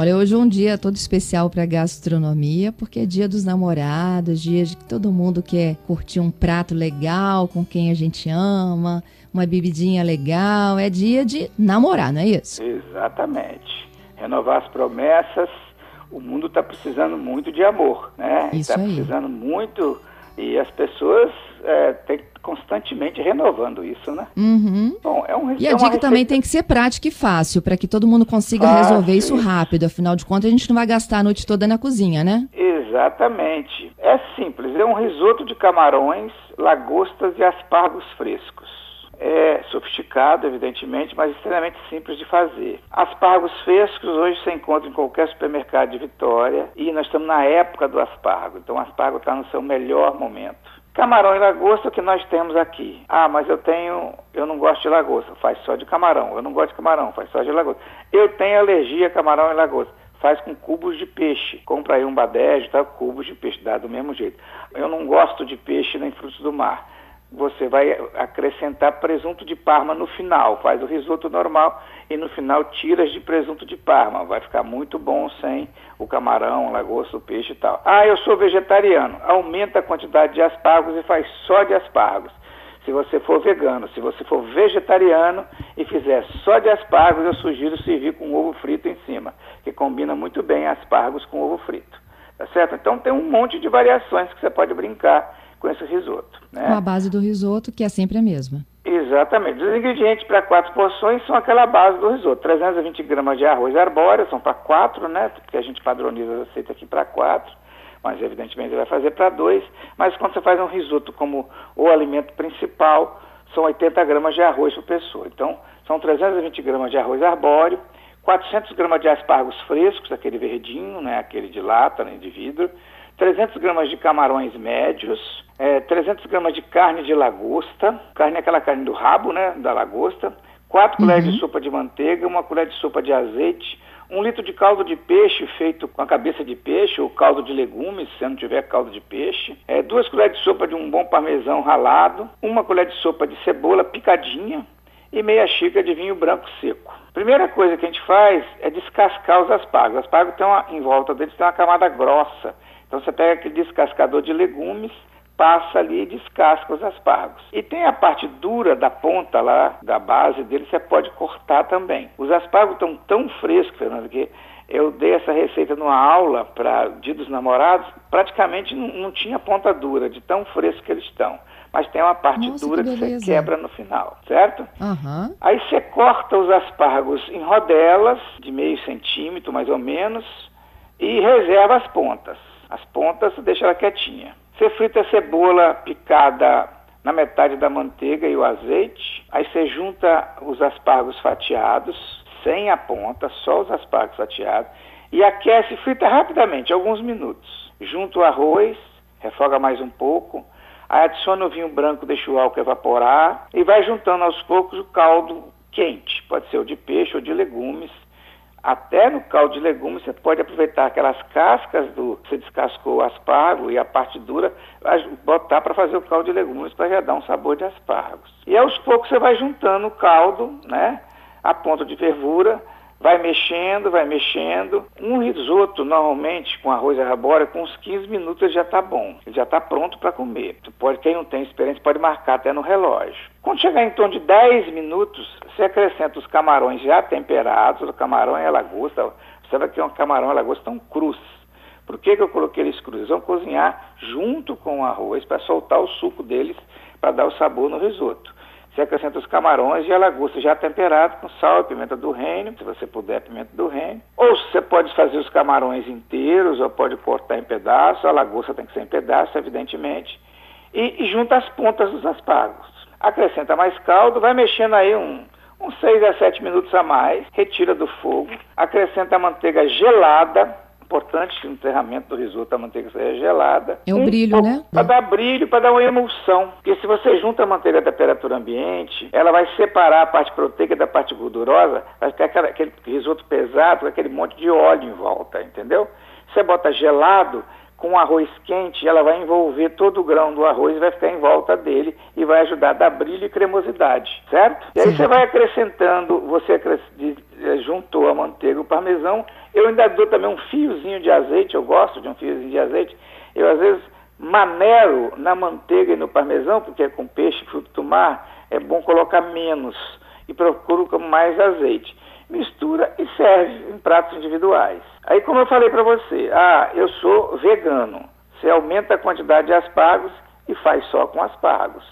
Olha, hoje é um dia todo especial para gastronomia, porque é dia dos namorados, dia de que todo mundo quer curtir um prato legal com quem a gente ama, uma bebidinha legal. É dia de namorar, não é isso? Exatamente. Renovar as promessas. O mundo está precisando muito de amor, né? Está precisando muito e as pessoas é, têm constantemente renovando isso, né? Uhum. Bom, é um E é a dica também tem que ser prática e fácil, para que todo mundo consiga Fácil, resolver isso isso. rápido. Afinal de contas, a gente não vai gastar a noite toda na cozinha, né? Exatamente. É simples, é um risoto de camarões, lagostas e aspargos frescos. É sofisticado, evidentemente, mas extremamente simples de fazer. Aspargos frescos hoje você encontra em qualquer supermercado de Vitória e nós estamos na época do aspargo, então o aspargo está no seu melhor momento. Camarão e lagosta o que nós temos aqui. Ah, mas eu tenho, eu não gosto de lagosta, faz só de camarão. Eu não gosto de camarão, faz só de lagosta. Eu tenho alergia a camarão e lagosta faz com cubos de peixe. Compra aí um badege, tá? cubos de peixe, dá do mesmo jeito. Eu não gosto de peixe nem frutos do mar. Você vai acrescentar presunto de parma no final, faz o risoto normal e no final tiras de presunto de parma. Vai ficar muito bom sem o camarão, lagosta, o peixe e tal. Ah, eu sou vegetariano. Aumenta a quantidade de aspargos e faz só de aspargos. Se você for vegano, se você for vegetariano e fizer só de aspargos, eu sugiro servir com ovo frito em cima, que combina muito bem aspargos com ovo frito. Tá certo? Então tem um monte de variações que você pode brincar com esse risoto. Né? Com a base do risoto, que é sempre a mesma. Exatamente. Os ingredientes para quatro porções são aquela base do risoto. 320 gramas de arroz arbóreo, são para quatro, né? Porque a gente padroniza a receita aqui para quatro, mas evidentemente vai fazer para dois. Mas quando você faz um risoto como o alimento principal, são 80 gramas de arroz por pessoa. Então, são 320 gramas de arroz arbóreo, 400 gramas de aspargos frescos, aquele verdinho, né? Aquele de lata, né? de vidro. 300 gramas de camarões médios, é, 300 gramas de carne de lagosta, carne é aquela carne do rabo, né, da lagosta, 4 colheres de sopa de manteiga, uma colher de sopa de azeite, um litro de caldo de peixe feito com a cabeça de peixe ou caldo de legumes, se não tiver caldo de peixe, é, duas colheres de sopa de um bom parmesão ralado, uma colher de sopa de cebola picadinha e meia xícara de vinho branco seco. Primeira coisa que a gente faz é descascar os aspargos. Os aspargos uma, em volta deles tem uma camada grossa. Então você pega aquele descascador de legumes, passa ali e descasca os aspargos. E tem a parte dura da ponta lá, da base dele, você pode cortar também. Os aspargos estão tão frescos, Fernando, que eu dei essa receita numa aula para Dia dos Namorados, praticamente não, não tinha ponta dura, de tão fresco que eles estão. Mas tem uma parte Nossa, dura que que, você quebra no final, certo? Aham. Aí você corta os aspargos em rodelas, de meio centímetro mais ou menos, e reserva as pontas. As pontas deixa ela quietinha. Você frita a cebola picada na metade da manteiga e o azeite. Aí você junta os aspargos fatiados, sem a ponta, só os aspargos fatiados, e aquece, frita rapidamente, alguns minutos. Junta o arroz, refoga mais um pouco, aí adiciona o vinho branco, deixa o álcool evaporar e vai juntando aos poucos o caldo quente, pode ser o de peixe ou de legumes. Até no caldo de legumes você pode aproveitar aquelas cascas do você descascou o aspargo e a parte dura, botar para fazer o caldo de legumes para já dar um sabor de aspargos. E aos poucos você vai juntando o caldo, né, a ponto de fervura, vai mexendo, vai mexendo. Um risoto, normalmente, com arroz arbóreo, com uns 15 minutos já está bom. Já está pronto para comer. Tu pode, quem não tem experiência pode marcar até no relógio. Quando chegar em torno de 10 minutos, você acrescenta os camarões já temperados, o camarão e a lagosta. Você que um camarão e a lagosta estão crus. Por que, que eu coloquei eles crus? Eles vão cozinhar junto com o arroz para soltar o suco deles, para dar o sabor no risoto. Você acrescenta os camarões e a lagosta já temperado com sal e pimenta do reino, se você puder, pimenta do reino. Ou você pode fazer os camarões inteiros, ou pode cortar em pedaços, a lagosta tem que ser em pedaços, evidentemente. E, e junta as pontas dos aspargos. Acrescenta mais caldo, vai mexendo aí um, uns 6 a 7 minutos a mais, retira do fogo, acrescenta a manteiga gelada, importante no enterramento do risoto a manteiga seja gelada. É o um brilho, né? Para dar brilho, para dar uma emulsão. Porque se você junta a manteiga a temperatura ambiente, ela vai separar a parte proteica da parte gordurosa, vai ficar aquela, aquele risoto pesado, com aquele monte de óleo em volta, entendeu? Você bota gelado, com arroz quente, ela vai envolver todo o grão do arroz e vai ficar em volta dele e vai ajudar a dar brilho e cremosidade, certo? E aí você vai acrescentando, você eh, juntou a manteiga, o parmesão, eu ainda dou também um fiozinho de azeite, eu gosto de um fiozinho de azeite, eu às vezes manero na manteiga e no parmesão, porque é com peixe, fruto do mar, é bom colocar menos e procuro com mais azeite mistura e serve em pratos individuais. Aí, como eu falei para você, ah, eu sou vegano. Você aumenta a quantidade de aspargos e faz só com aspargos,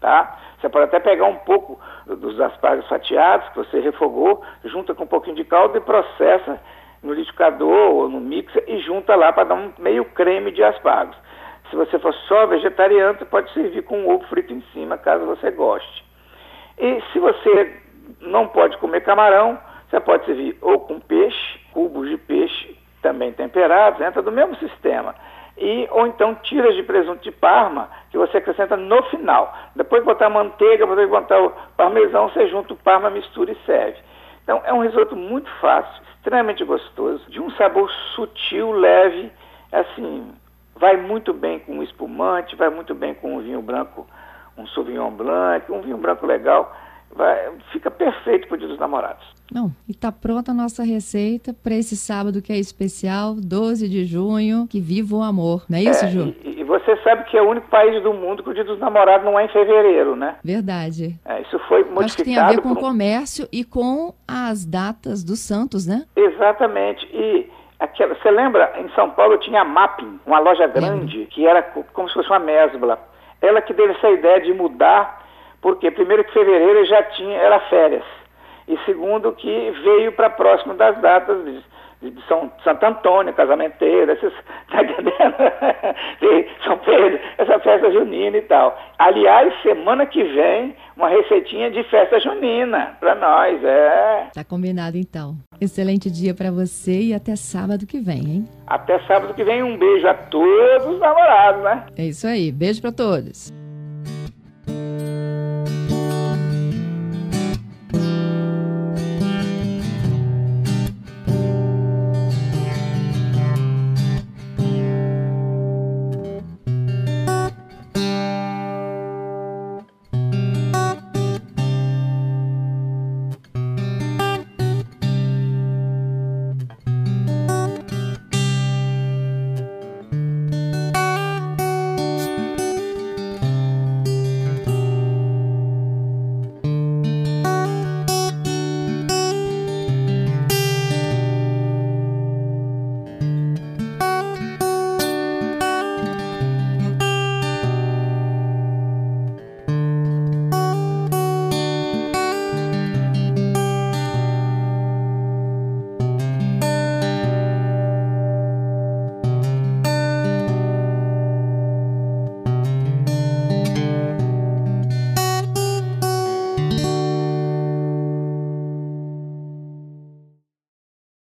tá? Você pode até pegar um pouco dos aspargos fatiados que você refogou, junta com um pouquinho de caldo e processa no liquidificador ou no mixer e junta lá para dar um meio creme de aspargos. Se você for só vegetariano, você pode servir com um ovo frito em cima, caso você goste. E se você não pode comer camarão, você pode servir ou com peixe, cubos de peixe também temperados, entra do mesmo sistema. E, ou então tiras de presunto de parma, que você acrescenta no final. Depois de botar manteiga, depois de botar o parmesão, você junta o parma, mistura e serve. Então é um risoto muito fácil, extremamente gostoso, de um sabor sutil, leve, assim, vai muito bem com espumante, vai muito bem com um vinho branco, um Sauvignon Blanc, um vinho branco legal vai, fica perfeito para o Dia dos Namorados. Não, e está pronta a nossa receita para esse sábado que é especial, 12 de junho, que viva o amor. Não é isso, é, Ju? E, e, você sabe que é o único país do mundo que o Dia dos Namorados não é em fevereiro, né? Verdade. É, isso foi modificado. Acho que tem a ver com o comércio e com as datas dos santos, né? Exatamente. E aquela, você lembra, em São Paulo tinha a Mapping, uma loja grande, Lembra. que era como se fosse uma mesbla. Ela que teve essa ideia de mudar porque primeiro que fevereiro já tinha, era férias. E segundo que veio para próximo das datas de, de São Santo Antônio, casamenteiro, esses, tá entendendo? São Pedro, essa festa junina e tal. Aliás, semana que vem, uma receitinha de festa junina para nós, é. Tá combinado então. Excelente dia para você e até sábado que vem, hein? Até sábado que vem, um beijo a todos os namorados, né? É isso aí, beijo para todos.